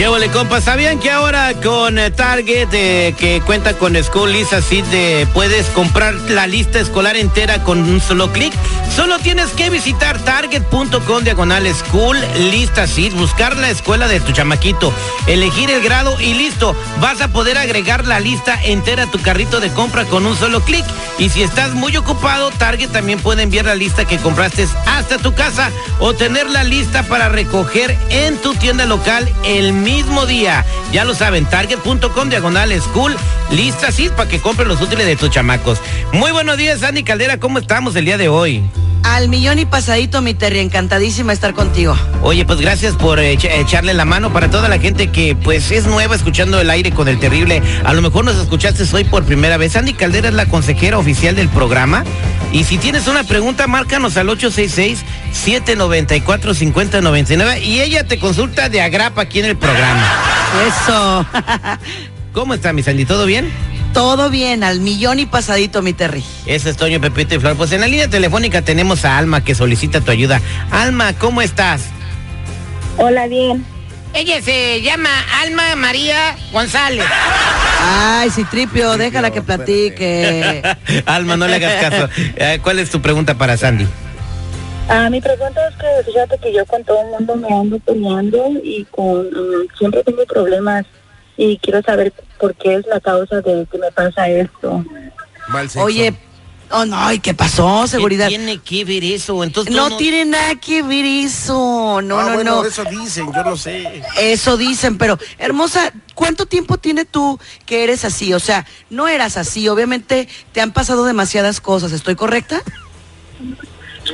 ¿Qué ole, compas? ¿Sabían que ahora con eh, Target, eh, que cuenta con School Lista Seed, eh, puedes comprar la lista escolar entera con un solo clic? Solo tienes que visitar target.com diagonal School Lista Seed, buscar la escuela de tu chamaquito, elegir el grado y listo. Vas a poder agregar la lista entera a tu carrito de compra con un solo clic. Y si estás muy ocupado, Target también puede enviar la lista que compraste hasta tu casa o tener la lista para recoger en tu tienda local el mismo día. Ya lo saben, target.com diagonal school, lista así para que compren los útiles de tus chamacos. Muy buenos días, Andy Caldera, ¿cómo estamos el día de hoy? Al millón y pasadito, mi Terry, encantadísima estar contigo. Oye, pues gracias por echa- echarle la mano para toda la gente que pues es nueva escuchando el aire con el terrible. A lo mejor nos escuchaste hoy por primera vez. Andy Caldera es la consejera oficial del programa. Y si tienes una pregunta, márcanos al 866-794-5099 y ella te consulta de agrapa aquí en el programa. Eso. ¿Cómo está, mi Sandy? ¿Todo bien? Todo bien, al millón y pasadito, mi Terry. Ese es Toño, Pepito y Flor. Pues en la línea telefónica tenemos a Alma que solicita tu ayuda. Alma, ¿cómo estás? Hola, bien. Ella se llama Alma María González. Ay, Citripio, déjala que platique. Alma, no le hagas caso. Eh, ¿Cuál es tu pregunta para Sandy? Ah, mi pregunta es que fíjate que yo con todo el mundo me ando peleando y con mm, siempre tengo problemas y quiero saber por qué es la causa de que me pasa esto. Oye, oh no, ¿y qué pasó? Seguridad. ¿Qué tiene que ver eso? Entonces tú No tiene nada que ver eso. No, Ah, no, bueno, no. eso dicen, yo no sé. Eso dicen, pero hermosa, ¿cuánto tiempo tiene tú que eres así? O sea, no eras así, obviamente te han pasado demasiadas cosas, ¿estoy correcta?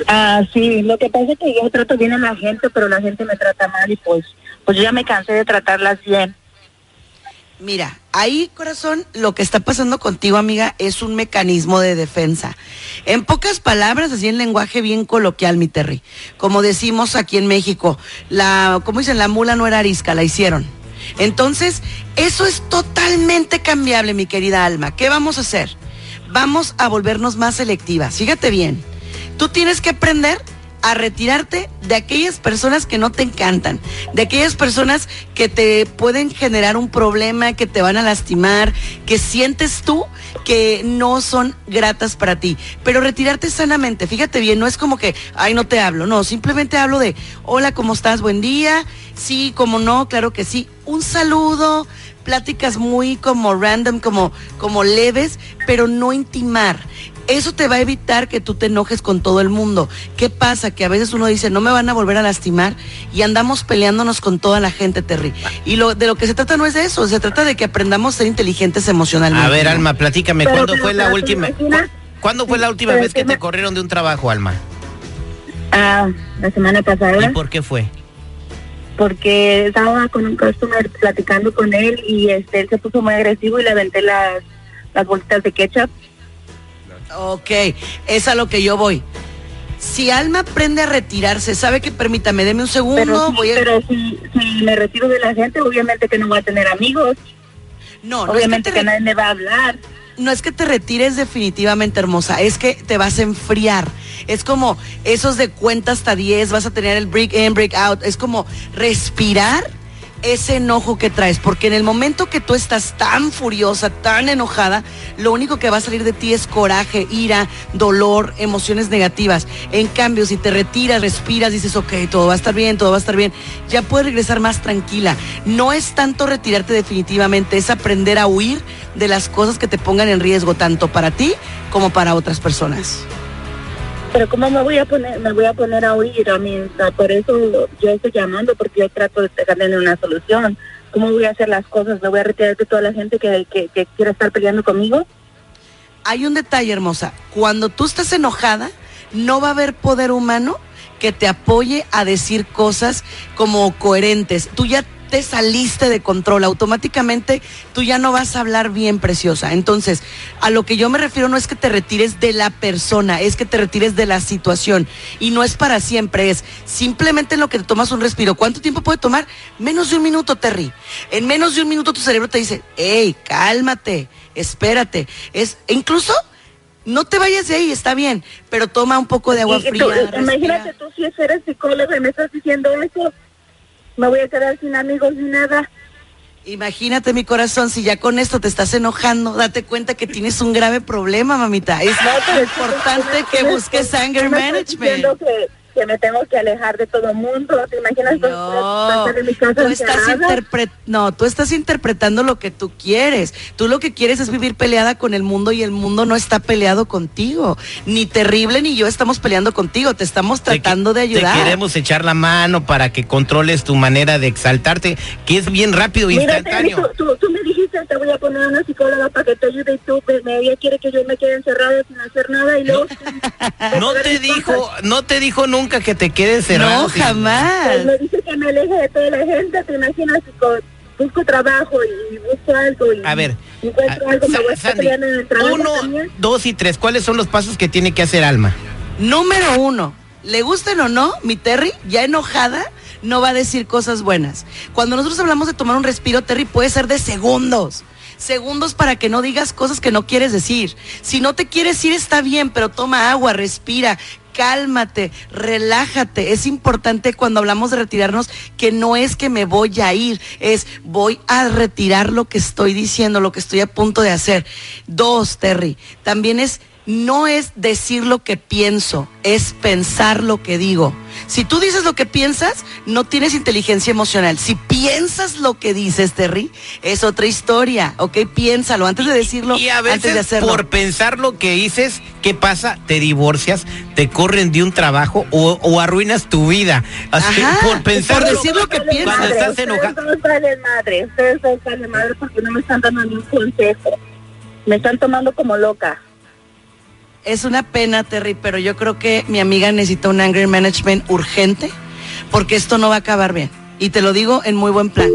Ah, sí, lo que pasa es que yo trato bien a la gente, pero la gente me trata mal y pues, pues yo ya me cansé de tratarlas bien. Mira, ahí, corazón, lo que está pasando contigo, amiga, es un mecanismo de defensa. En pocas palabras, así en lenguaje bien coloquial, mi Terry. Como decimos aquí en México, la, como dicen, la mula no era arisca, la hicieron. Entonces, eso es totalmente cambiable, mi querida alma. ¿Qué vamos a hacer? Vamos a volvernos más selectivas. Fíjate bien. Tú tienes que aprender a retirarte de aquellas personas que no te encantan, de aquellas personas que te pueden generar un problema, que te van a lastimar, que sientes tú que no son gratas para ti. Pero retirarte sanamente, fíjate bien, no es como que, ay, no te hablo, no, simplemente hablo de, hola, ¿cómo estás? Buen día. Sí, como no, claro que sí. Un saludo, pláticas muy como random, como, como leves, pero no intimar. Eso te va a evitar que tú te enojes con todo el mundo. ¿Qué pasa? Que a veces uno dice, no me van a volver a lastimar y andamos peleándonos con toda la gente, Terry. Y lo, de lo que se trata no es de eso, se trata de que aprendamos a ser inteligentes emocionalmente. A ver. Alma, platícame, Pero, ¿cuándo pero, fue la pero, ¿te última? cu- ¿Cuándo fue la última Pero vez que te corrieron de un trabajo, Alma? Ah, la semana pasada. ¿Y por qué fue? porque estaba con un customer platicando con él y este él se puso muy agresivo y le aventé las las bolitas de ketchup. Ok, es a lo que yo voy. Si Alma aprende a retirarse, sabe que permítame, deme un segundo, Pero, sí, voy a... pero si, si me retiro de la gente, obviamente que no voy a tener amigos, No, no obviamente es que, que te nadie me va a hablar. no es que te retires definitivamente hermosa, es que te vas a enfriar. Es como esos de cuenta hasta 10, vas a tener el break in, break out. Es como respirar ese enojo que traes, porque en el momento que tú estás tan furiosa, tan enojada, lo único que va a salir de ti es coraje, ira, dolor, emociones negativas. En cambio, si te retiras, respiras, dices, ok, todo va a estar bien, todo va a estar bien, ya puedes regresar más tranquila. No es tanto retirarte definitivamente, es aprender a huir de las cosas que te pongan en riesgo, tanto para ti como para otras personas. Pero cómo me voy a poner, me voy a poner a oír a mí, por eso yo estoy llamando porque yo trato de tener una solución. ¿Cómo voy a hacer las cosas? ¿Me voy a retirar de toda la gente que, que, que quiera estar peleando conmigo? Hay un detalle, hermosa. Cuando tú estás enojada, no va a haber poder humano que te apoye a decir cosas como coherentes. Tú ya te saliste de control, automáticamente tú ya no vas a hablar bien, preciosa. Entonces, a lo que yo me refiero no es que te retires de la persona, es que te retires de la situación. Y no es para siempre, es simplemente en lo que te tomas un respiro. ¿Cuánto tiempo puede tomar? Menos de un minuto, Terry. En menos de un minuto tu cerebro te dice, hey, cálmate, espérate. Es, e incluso no te vayas de ahí, está bien, pero toma un poco de agua Y- fría. tú- respira. imagínate tú si eres psicóloga y me estás diciendo eso, me voy a quedar sin amigos ni nada. Imagínate mi corazón, si ya con esto te estás enojando, date cuenta que tienes un grave problema, mamita. Es es importante que busques anger management. Que, que me tengo que alejar de todo el mundo. ¿Te imaginas? Pues, No, en mi casa tú estás no, tú estás interpretando lo que tú quieres. Tú lo que quieres es vivir peleada con el mundo y el mundo no está peleado contigo. Ni terrible ni yo estamos peleando contigo. Te estamos Te- tratando de ayudar. Te queremos echar la mano para que controles tu manera de exaltarte, que es bien rápido, Mira, Terry, instantáneo. tú, tú, tú me dijiste, te voy a poner una psicóloga para que te ayude y tú, pues, ella quiere que yo me quede encerrada sin hacer nada y luego... No te dijo, no te dijo nunca que te quedes cerrado. No, sin- jamás. Pues me dice que me aleje de toda la gente, te imaginas, con- busco trabajo y busco algo y A ver, encuentro ah, algo, me voy a estar Sandy, en el trabajo uno, también. dos y tres, ¿cuáles son los pasos que tiene que hacer Alma? Número uno, le gusten o no, mi Terry, ya enojada, no va a decir cosas buenas. Cuando nosotros hablamos de tomar un respiro, Terry, puede ser de segundos. Segundos para que no digas cosas que no quieres decir. Si no te quieres ir, está bien, pero toma agua, respira, cálmate, relájate. Es importante cuando hablamos de retirarnos que no es que me voy a ir, es voy a retirar lo que estoy diciendo, lo que estoy a punto de hacer. Dos, Terry, también es no es decir lo que pienso, es pensar lo que digo. Si tú dices lo que piensas, no tienes inteligencia emocional. Si piensas lo que dices, Terry, es otra historia, ¿ok? Piénsalo antes de decirlo, Y a antes de veces hacerlo. por pensar lo que dices, ¿qué pasa? Te divorcias, te corren de un trabajo o, o arruinas tu vida. Así que Ajá, por pensar por lo- decir lo que Vale piensas. Cuando estás ustedes enojado. dos valen madre, ustedes dos valen madre porque no me están dando ni un consejo. Me están tomando como loca. Es una pena, Terry, pero yo creo que mi amiga necesita un anger management urgente porque esto no va a acabar bien. Y te lo digo en muy buen plan.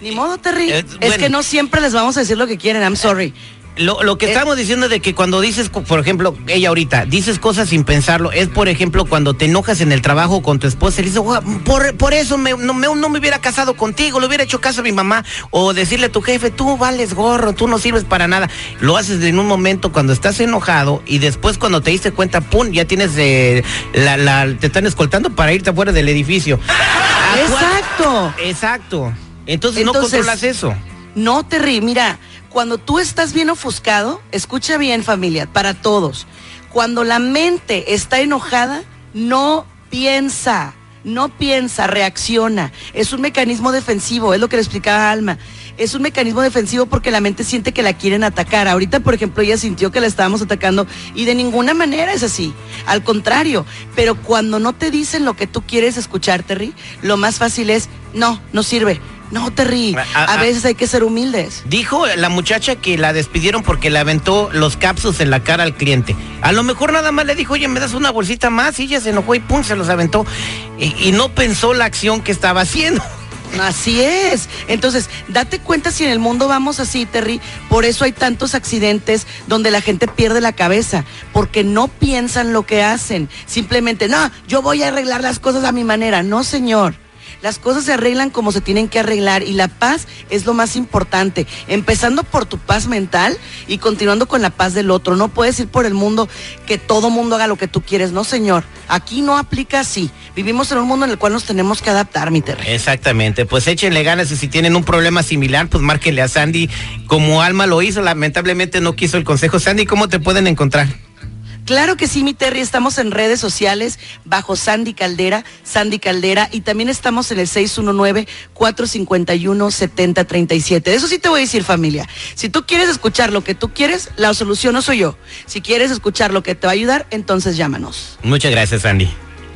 Ni modo, Terry. Eh, es que no siempre les vamos a decir lo que quieren. I'm sorry. Lo, lo que Eh. estamos diciendo de que cuando dices, por ejemplo, ella ahorita, dices cosas sin pensarlo, es por ejemplo cuando te enojas en el trabajo con tu esposa y le dices, "Gua- por, por eso me- no, me, no me hubiera casado contigo, le hubiera hecho caso a mi mamá, o decirle a tu jefe, tú vales gorro, tú no sirves para nada. Lo haces en un momento cuando estás enojado y después cuando te diste cuenta, pum, ya tienes, eh, la, la- te están escoltando para irte afuera del edificio. ¿A cuál- Exacto. Exacto. Entonces, no Entonces- controlas eso. No, Terry, mira, cuando tú estás bien ofuscado, escucha bien familia, para todos. Cuando la mente está enojada, no piensa, no piensa, reacciona. Es un mecanismo defensivo, es lo que le explicaba Alma. Es un mecanismo defensivo porque la mente siente que la quieren atacar. Ahorita, por ejemplo, ella sintió que la estábamos atacando y de ninguna manera es así. Al contrario, pero cuando no te dicen lo que tú quieres escuchar, Terry, lo más fácil es, no, no sirve. No, Terry, A- a- a veces hay que ser humildes. Dijo la muchacha que la despidieron porque le aventó los capsus en la cara al cliente. A lo mejor nada más le dijo, oye, me das una bolsita más y ella se enojó y pum, se los aventó. Y, y no pensó la acción que estaba haciendo. Así es. Entonces, date cuenta si en el mundo vamos así, Terry. Por eso hay tantos accidentes donde la gente pierde la cabeza, porque no piensan lo que hacen. Simplemente, no, yo voy a arreglar las cosas a mi manera. No, señor. Las cosas se arreglan como se tienen que arreglar y la paz es lo más importante, empezando por tu paz mental y continuando con la paz del otro. No puedes ir por el mundo que todo mundo haga lo que tú quieres, no señor. Aquí no aplica así. Vivimos en un mundo en el cual nos tenemos que adaptar, mi Terry. Exactamente, pues échenle ganas y si tienen un problema similar, pues márquenle a Sandy como Alma lo hizo. Lamentablemente no quiso el consejo. Sandy, ¿cómo te pueden encontrar? Claro que sí, mi Terry, estamos en redes sociales bajo Sandy Caldera, Sandy Caldera, y también estamos en el 619-451-7037. De eso sí te voy a decir, familia. Si tú quieres escuchar lo que tú quieres, la solución no soy yo. Si quieres escuchar lo que te va a ayudar, entonces llámanos. Muchas gracias, Sandy.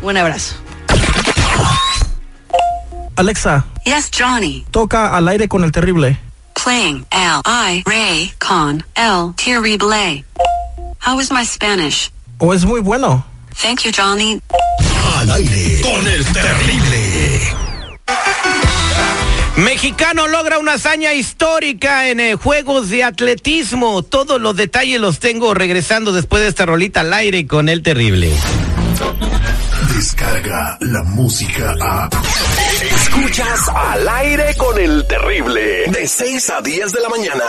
Un abrazo. Alexa, Yes, Johnny. toca al aire con el terrible. Playing L I Ray con El Terrible. How is my Spanish? ¿O es muy bueno? Thank you, Johnny. Al aire con el terrible. Mexicano logra una hazaña histórica en eh, juegos de atletismo. Todos los detalles los tengo regresando después de esta rolita al aire con el terrible. Descarga la música a. Escuchas al aire con el terrible. De 6 a 10 de la mañana.